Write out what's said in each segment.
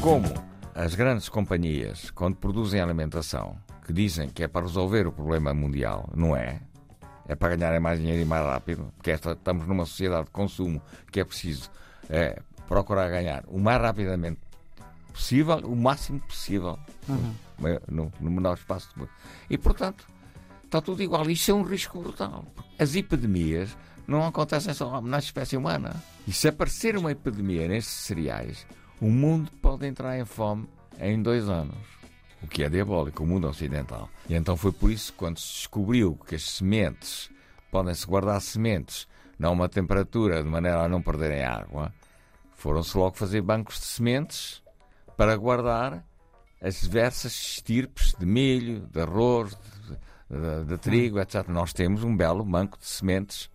Como as grandes companhias, quando produzem alimentação, que dizem que é para resolver o problema mundial, não é? É para ganharem mais dinheiro e mais rápido, porque esta, estamos numa sociedade de consumo que é preciso é, procurar ganhar o mais rapidamente possível, o máximo possível, uhum. no, no, menor espaço de E, portanto, está tudo igual. Isto é um risco brutal. As epidemias não acontecem só na espécie humana. E se aparecer uma epidemia nestes cereais, o mundo pode entrar em fome em dois anos. O que é diabólico, o mundo ocidental. E então foi por isso que, quando se descobriu que as sementes podem-se guardar sementes a uma temperatura de maneira a não perderem água, foram-se logo fazer bancos de sementes para guardar as diversas estirpes de milho, de arroz, de, de, de trigo, etc. Nós temos um belo banco de sementes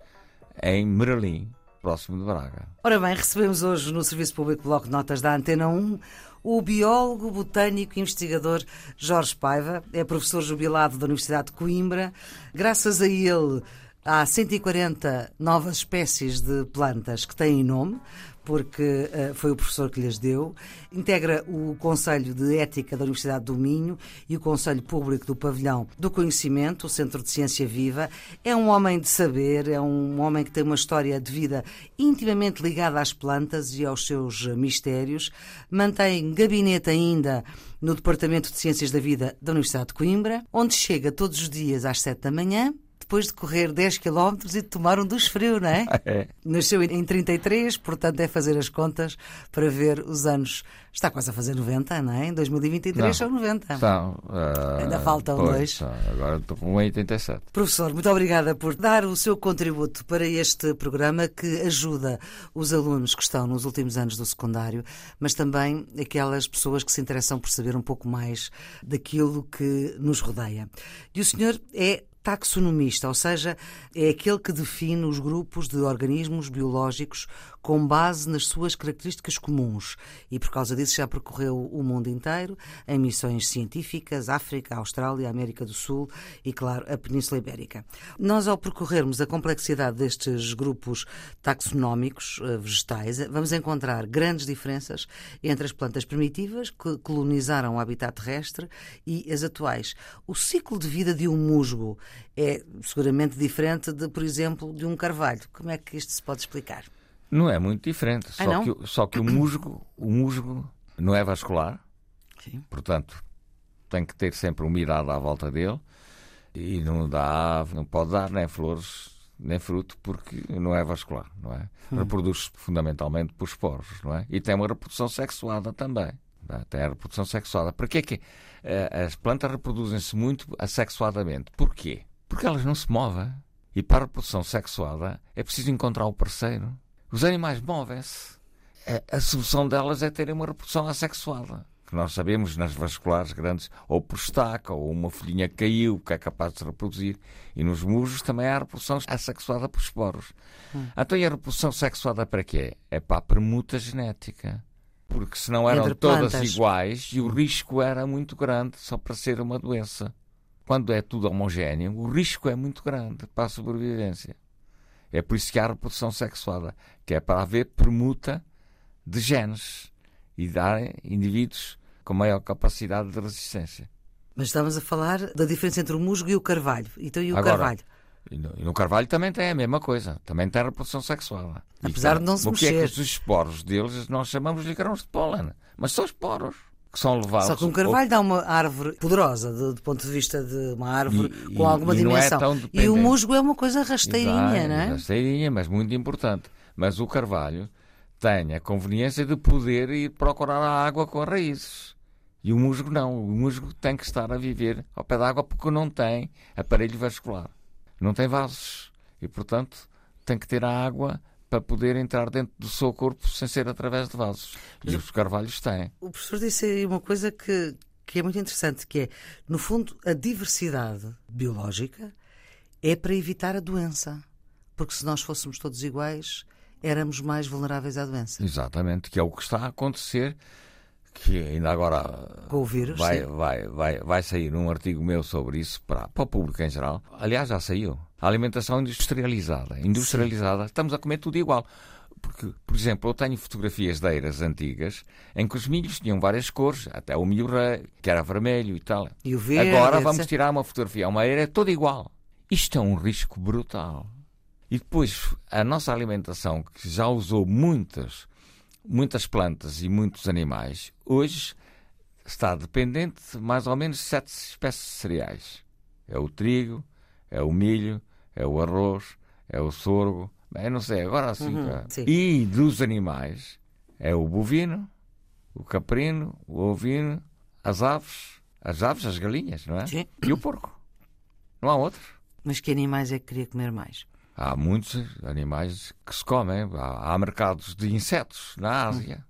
em Meralim, próximo de Braga. Ora bem, recebemos hoje no Serviço Público Bloco de Notas da Antena 1 o biólogo, botânico e investigador Jorge Paiva. É professor jubilado da Universidade de Coimbra. Graças a ele, há 140 novas espécies de plantas que têm nome porque uh, foi o professor que lhes deu. Integra o Conselho de Ética da Universidade do Minho e o Conselho Público do Pavilhão do Conhecimento, o Centro de Ciência Viva. É um homem de saber, é um homem que tem uma história de vida intimamente ligada às plantas e aos seus mistérios. Mantém gabinete ainda no Departamento de Ciências da Vida da Universidade de Coimbra, onde chega todos os dias às sete da manhã depois de correr 10 km e de tomar um dos frio, não é? é? Nasceu em 33, portanto é fazer as contas para ver os anos. Está quase a fazer 90, não é? Em 2023 não, são 90. Estão. Uh, Ainda faltam pois, dois. Agora estou com 87. Professor, muito obrigada por dar o seu contributo para este programa que ajuda os alunos que estão nos últimos anos do secundário, mas também aquelas pessoas que se interessam por saber um pouco mais daquilo que nos rodeia. E o senhor é taxonomista, ou seja, é aquele que define os grupos de organismos biológicos com base nas suas características comuns e por causa disso já percorreu o mundo inteiro em missões científicas, África, Austrália, América do Sul e, claro, a Península Ibérica. Nós, ao percorrermos a complexidade destes grupos taxonómicos eh, vegetais, vamos encontrar grandes diferenças entre as plantas primitivas que colonizaram o habitat terrestre e as atuais. O ciclo de vida de um musgo é seguramente diferente de, por exemplo, de um carvalho. Como é que isto se pode explicar? Não é muito diferente. Ah, só, que, só que o musgo, o musgo não é vascular. Sim. Portanto, tem que ter sempre umidade à volta dele e não dá, não pode dar nem flores nem fruto porque não é vascular, não é? Hum. Reproduz fundamentalmente por esporos, não é? E tem uma reprodução sexuada também. É? Tem a reprodução sexuada. Por que é que uh, as plantas reproduzem-se muito assexuadamente? Porquê? Porque elas não se movem. E para a reprodução sexuada é preciso encontrar o parceiro. Os animais movem-se. A, a solução delas é terem uma reprodução assexuada. Que nós sabemos nas vasculares grandes, ou por estaca, ou uma folhinha caiu, que é capaz de se reproduzir. E nos musgos também há a reprodução assexuada por esporos. Hum. Então, e a reprodução sexuada para quê? É para a permuta genética. Porque senão eram todas iguais e o risco era muito grande só para ser uma doença. Quando é tudo homogéneo, o risco é muito grande para a sobrevivência. É por isso que há a reprodução sexuada, que é para haver permuta de genes e dar indivíduos com maior capacidade de resistência. Mas estamos a falar da diferença entre o musgo e o carvalho. Então, e o Agora, carvalho? E no, e carvalho também tem a mesma coisa. Também tem a reprodução sexuada. Apesar de não se o mexer. O que é que os esporos deles nós chamamos de grãos de pólen? Mas são esporos que são levados. Só que um carvalho ou... dá uma árvore poderosa, do, do, ponto de vista de uma árvore e, com alguma e dimensão. Não é e o musgo é uma coisa rasteirinha, não é? Rasteirinha, mas muito importante. Mas o carvalho tem a conveniência de poder ir procurar a água com raízes. E o musgo não. O musgo tem que estar a viver ao pé da água porque não tem aparelho vascular. Não tem vasos. E, portanto, tem que ter a água para poder entrar dentro do seu corpo sem ser através de vasos. E os carvalhos têm. O professor disse aí uma coisa que, que é muito interessante, que é, no fundo, a diversidade biológica é para evitar a doença. Porque se nós fôssemos todos iguais, éramos mais vulneráveis à doença. Exatamente, que é o que está a acontecer que ainda agora Com o vírus, vai, vai, vai, vai sair um artigo meu sobre isso para, para o público em geral. Aliás, já saiu. A alimentação industrializada. Industrializada, Sim. estamos a comer tudo igual. Porque, por exemplo, eu tenho fotografias de eiras antigas em que os milhos tinham várias cores, até o milho rei, que era vermelho e tal. E o verde, Agora vamos tirar uma fotografia, uma eira é toda igual. Isto é um risco brutal. E depois, a nossa alimentação, que já usou muitas, muitas plantas e muitos animais, hoje está dependente de mais ou menos sete espécies de cereais. É o trigo, é o milho, é o arroz, é o sorgo, bem, não sei, agora assim. Uhum, e dos animais, é o bovino, o caprino, o ovino, as aves, as aves, as galinhas, não é? Sim. E o porco. Não há outros. Mas que animais é que queria comer mais? Há muitos animais que se comem. Há, há mercados de insetos na Ásia. Hum.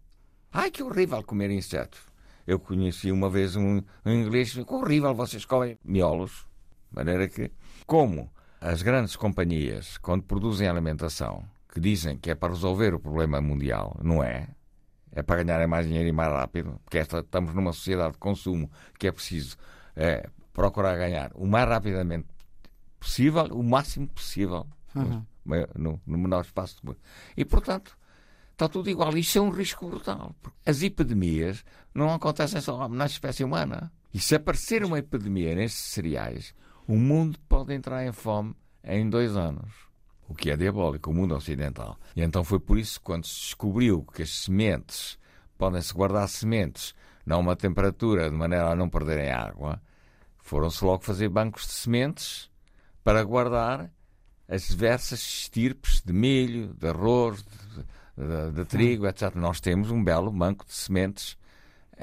Ai, que horrível comer insetos. Eu conheci uma vez um, um inglês que horrível, vocês comem miolos. De maneira que, como as grandes companhias, quando produzem alimentação, que dizem que é para resolver o problema mundial, não é? É para ganharem mais dinheiro e mais rápido, porque esta, estamos numa sociedade de consumo que é preciso é, procurar ganhar o mais rapidamente possível, o máximo possível uhum. no, no, menor espaço de E, portanto, está tudo igual. Isto é um risco brutal. As epidemias não acontecem só na espécie humana. E se aparecer uma epidemia nestes cereais, o mundo pode entrar em fome em dois anos. O que é diabólico, o mundo ocidental. E então foi por isso que, quando se descobriu que as sementes podem-se guardar sementes a uma temperatura de maneira a não perderem água, foram-se logo fazer bancos de sementes para guardar as diversas estirpes de milho, de arroz, de, de, de trigo, etc. Nós temos um belo banco de sementes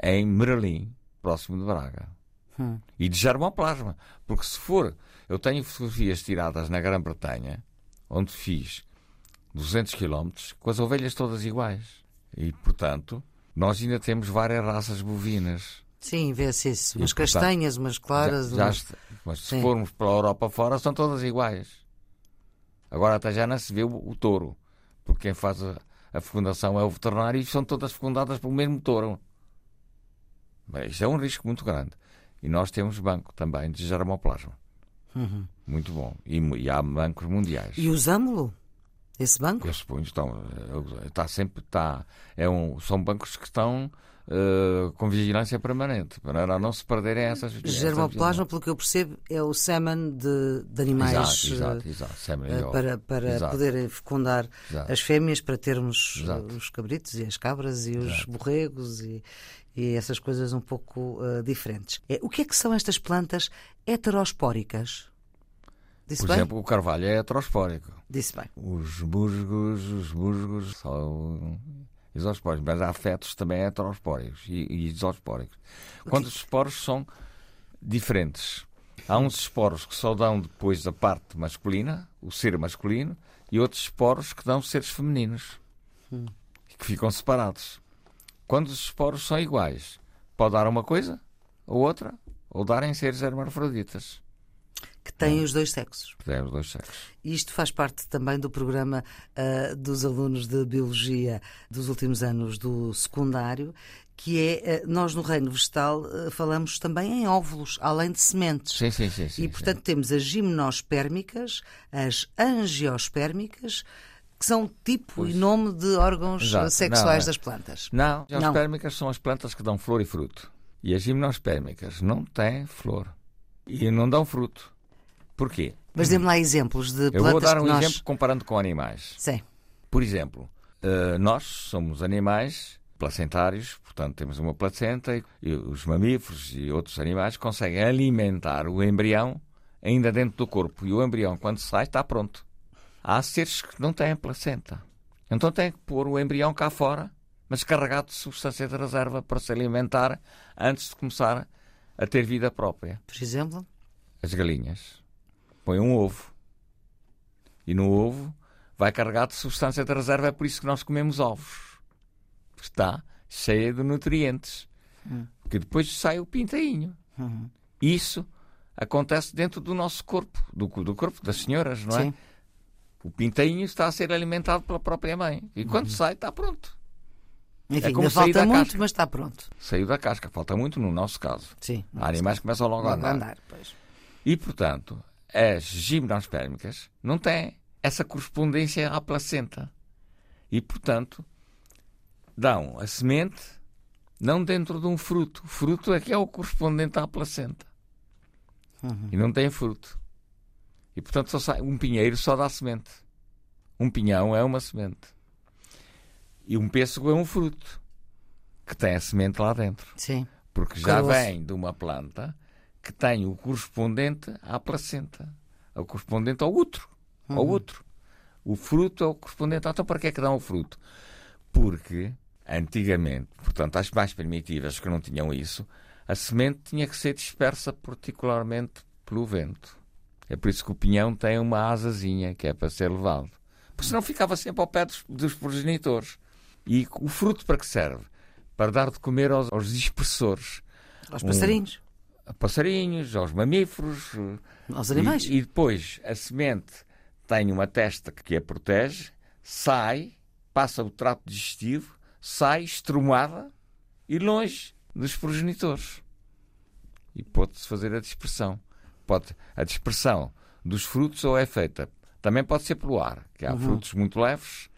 em Merlim, próximo de Braga. Hum. E de germoplasma. Porque se for. Eu tenho fotografias tiradas na Grã-Bretanha, onde fiz 200 km, com as ovelhas todas iguais. E, portanto, nós ainda temos várias raças bovinas. Sim, vê-se isso. Umas castanhas, umas claras. Já, já Mas se Sim. formos para a Europa fora, são todas iguais. Agora até já não se vê o, o touro, porque quem faz a, a, fecundação é o veterinário e são todas fecundadas pelo mesmo touro. Mas isto é um risco muito grande. E nós temos banco também de germoplasma. Uhum. Muito bom. E, e, há bancos mundiais. E usamos-lo? Esse banco? Eu suponho que estão. Está sempre. Está, é um, são bancos que estão uh, com vigilância permanente, para não se perderem essas. Germoplasma, pelo que eu percebo, é o semen de, de animais exato, exato, exato. Uh, para, para poderem fecundar as fêmeas, para termos os cabritos e as cabras e os borregos e, e essas coisas um pouco uh, diferentes. É, o que é que são estas plantas heterospóricas? Disse Por bem? exemplo, o carvalho é heterospórico. Disse bem. Os musgos, os musgos são isospóricos, mas há fetos também heterospóricos e, e isospóricos. Quando os esporos são diferentes. Há uns esporos que só dão depois da parte masculina, o ser masculino, e outros esporos que dão seres femininos, hum. que ficam separados. Quando os esporos são iguais, pode dar uma coisa ou outra, ou darem seres hermafroditas. Que têm os dois sexos. Têm os dois sexos. Isto faz parte também do programa uh, dos alunos de Biologia dos últimos anos do secundário, que é, uh, nós no reino vegetal uh, falamos também em óvulos, além de sementes. Sim, sim, sim. sim e portanto sim. temos as gimnospérmicas, as angiospérmicas, que são tipo pois. e nome de órgãos Exato. sexuais não, é. das plantas. Não, as angiospermicas são as plantas que dão flor e fruto. E as gimnospérmicas não têm flor e não dão fruto. Porquê? Mas dê-me lá exemplos de plantas Eu vou dar um nós... exemplo comparando com animais. Sim. Por exemplo, uh, nós somos animais placentários, portanto temos uma placenta e os mamíferos e outros animais conseguem alimentar o embrião ainda dentro do corpo. E o embrião, quando sai, está pronto. Há seres que não têm placenta. Então têm que pôr o embrião cá fora, mas carregado de substância de reserva para se alimentar antes de começar a ter vida própria. Por exemplo? As galinhas põe um ovo. E no ovo vai carregado de substância de reserva, é por isso que nós comemos ovos. Está cheia de nutrientes. Hum. Porque depois sai o pintainho. Uhum. Isso acontece dentro do nosso corpo, do, do corpo das senhoras, não é? Sim. O pintainho está a ser alimentado pela própria mãe. E quando uhum. sai, está pronto. Enfim, é como falta muito, casca. mas está pronto. Saiu da casca, falta muito no nosso caso. Sim. Há animais que começam logo a andar. andar pois. E, portanto, as gimnospérmicas não têm essa correspondência à placenta. E, portanto, dão a semente não dentro de um fruto. O fruto é que é o correspondente à placenta. Uhum. E não tem fruto. E, portanto, só sai, um pinheiro só dá semente. Um pinhão é uma semente. E um pêssego é um fruto que tem a semente lá dentro. Sim. Porque já vem de uma planta que tem o correspondente à placenta, o correspondente ao útero. Uhum. Ao útero. O fruto é o correspondente. Então, para que é que dão o fruto? Porque, antigamente, portanto, as mais primitivas que não tinham isso, a semente tinha que ser dispersa particularmente pelo vento. É por isso que o pinhão tem uma asazinha, que é para ser levado. Porque senão ficava sempre ao pé dos, dos progenitores. E o fruto para que serve? Para dar de comer aos, aos dispersores. Aos passarinhos. Um, a passarinhos, aos mamíferos. Aos animais. E, e, depois a semente tem uma testa que a protege, sai, passa o trato digestivo, sai estrumada e longe dos progenitores. E pode-se fazer a dispersão. Pode, a dispersão dos frutos ou é feita. Também pode ser pelo ar, que há uhum. frutos muito leves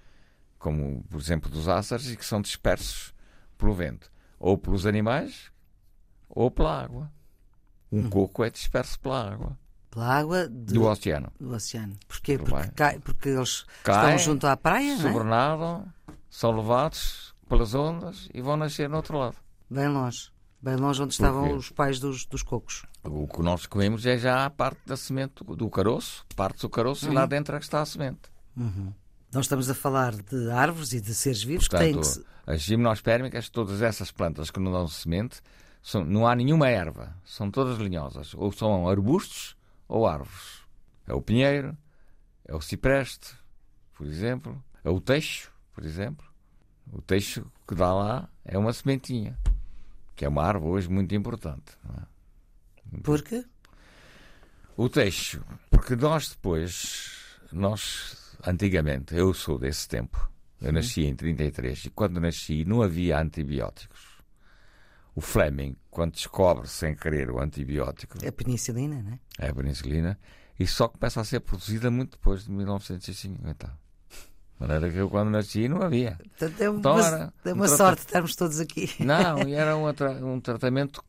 como por exemplo dos ácaros, e que são dispersos pelo vento, ou pelos animais, ou pela água. Um hum. coco é disperso pela água. Pela água de... do oceano. Do oceano. Porquê? Porque, cai, porque eles estão junto à praia, sobrenadam, é? são levados pelas ondas e vão nascer no outro lado. Bem longe. Bem longe onde estavam os pais dos, dos cocos. O que nós comemos é já a parte da semente do caroço, parte do caroço, uhum. e lá uhum. dentro é que está a semente. Uhum. Nós estamos a falar de árvores e de seres vivos Portanto, que têm que... As gimnospérmicas, todas essas plantas que não dão semente, são, não há nenhuma erva, são todas linhosas. Ou são arbustos ou árvores. É o pinheiro, é o cipreste, por exemplo, é o teixo, por exemplo. O teixo que dá lá é uma sementinha, que é uma árvore hoje muito importante. É? Por quê? O teixo, porque nós depois, nós antigamente, eu sou desse tempo, eu nasci em 33 e quando nasci não havia antibióticos. O Fleming, quando descobre sem querer o antibiótico. É a penicilina, não é? É a penicilina. E só começa a ser produzida muito depois de 1950. De maneira que eu, quando nasci, não havia. Portanto, é uma, então, era é uma um sorte estarmos todos aqui. Não, e era um, um tratamento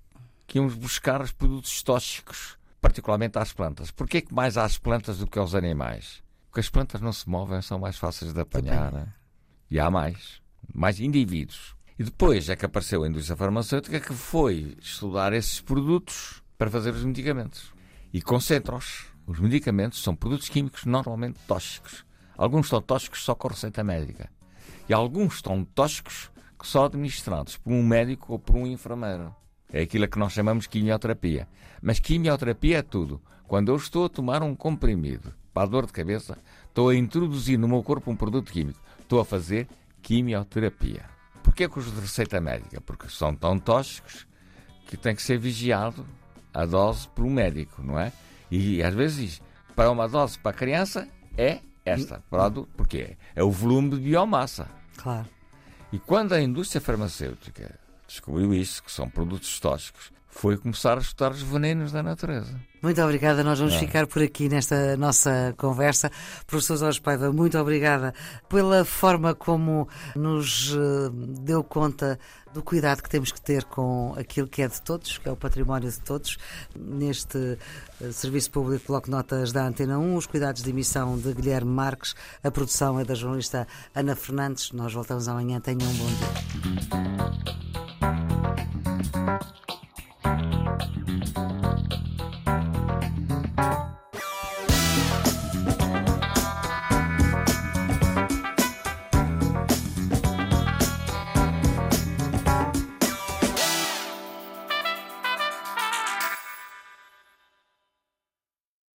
que íamos buscar os produtos tóxicos, particularmente às plantas. Porquê que mais às plantas do que aos animais? Porque as plantas não se movem, são mais fáceis de apanhar. Né? E há mais. Mais indivíduos. E depois é que apareceu a indústria farmacêutica que foi estudar esses produtos para fazer os medicamentos. E concentra-os. Os medicamentos são produtos químicos normalmente tóxicos. Alguns são tóxicos só com receita médica. E alguns estão tóxicos que só administrados por um médico ou por um enfermeiro. É aquilo que nós chamamos de quimioterapia. Mas quimioterapia é tudo. Quando eu estou a tomar um comprimido para a dor de cabeça, estou a introduzir no meu corpo um produto químico. Estou a fazer quimioterapia. Porquê que os de receita médica? Porque são tão tóxicos que tem que ser vigiado a dose por um médico, não é? E às vezes diz, para uma dose para a criança é esta. Para adulto, porque é o volume de biomassa. Claro. E quando a indústria farmacêutica descobriu isso, que são produtos tóxicos, foi começar a estudar os venenos da natureza. Muito obrigada, nós vamos é. ficar por aqui nesta nossa conversa. Professor Jorge Paiva, muito obrigada pela forma como nos eh, deu conta do cuidado que temos que ter com aquilo que é de todos, que é o património de todos. Neste eh, Serviço Público Bloco Notas da Antena 1, os cuidados de emissão de Guilherme Marques, a produção é da jornalista Ana Fernandes. Nós voltamos amanhã. Tenham um bom dia. Thank you.